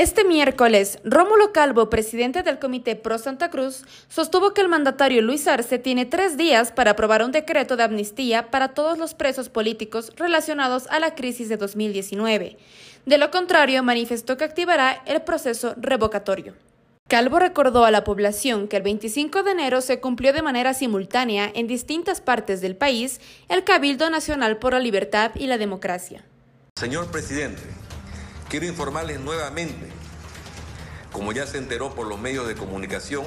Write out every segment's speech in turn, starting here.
Este miércoles, Rómulo Calvo, presidente del Comité Pro Santa Cruz, sostuvo que el mandatario Luis Arce tiene tres días para aprobar un decreto de amnistía para todos los presos políticos relacionados a la crisis de 2019. De lo contrario, manifestó que activará el proceso revocatorio. Calvo recordó a la población que el 25 de enero se cumplió de manera simultánea en distintas partes del país el Cabildo Nacional por la Libertad y la Democracia. Señor presidente, Quiero informarles nuevamente, como ya se enteró por los medios de comunicación,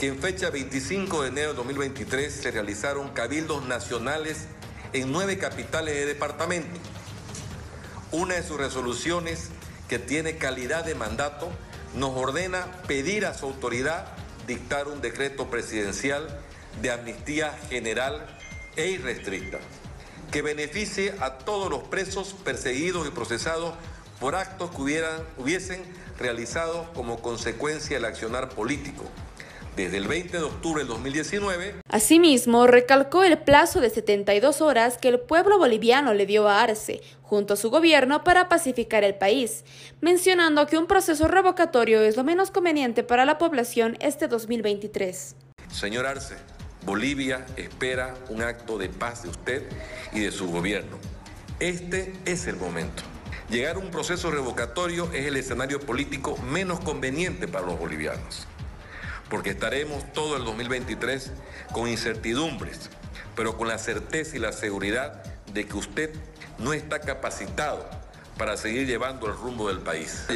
que en fecha 25 de enero de 2023 se realizaron cabildos nacionales en nueve capitales de departamento. Una de sus resoluciones, que tiene calidad de mandato, nos ordena pedir a su autoridad dictar un decreto presidencial de amnistía general e irrestricta, que beneficie a todos los presos perseguidos y procesados por actos que hubieran, hubiesen realizado como consecuencia del accionar político. Desde el 20 de octubre del 2019. Asimismo, recalcó el plazo de 72 horas que el pueblo boliviano le dio a Arce, junto a su gobierno, para pacificar el país, mencionando que un proceso revocatorio es lo menos conveniente para la población este 2023. Señor Arce, Bolivia espera un acto de paz de usted y de su gobierno. Este es el momento. Llegar a un proceso revocatorio es el escenario político menos conveniente para los bolivianos, porque estaremos todo el 2023 con incertidumbres, pero con la certeza y la seguridad de que usted no está capacitado para seguir llevando el rumbo del país.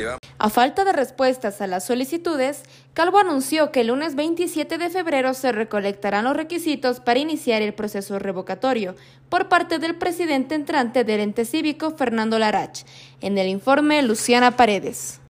A falta de respuestas a las solicitudes, Calvo anunció que el lunes 27 de febrero se recolectarán los requisitos para iniciar el proceso revocatorio por parte del presidente entrante del ente cívico Fernando Larach. En el informe, Luciana Paredes.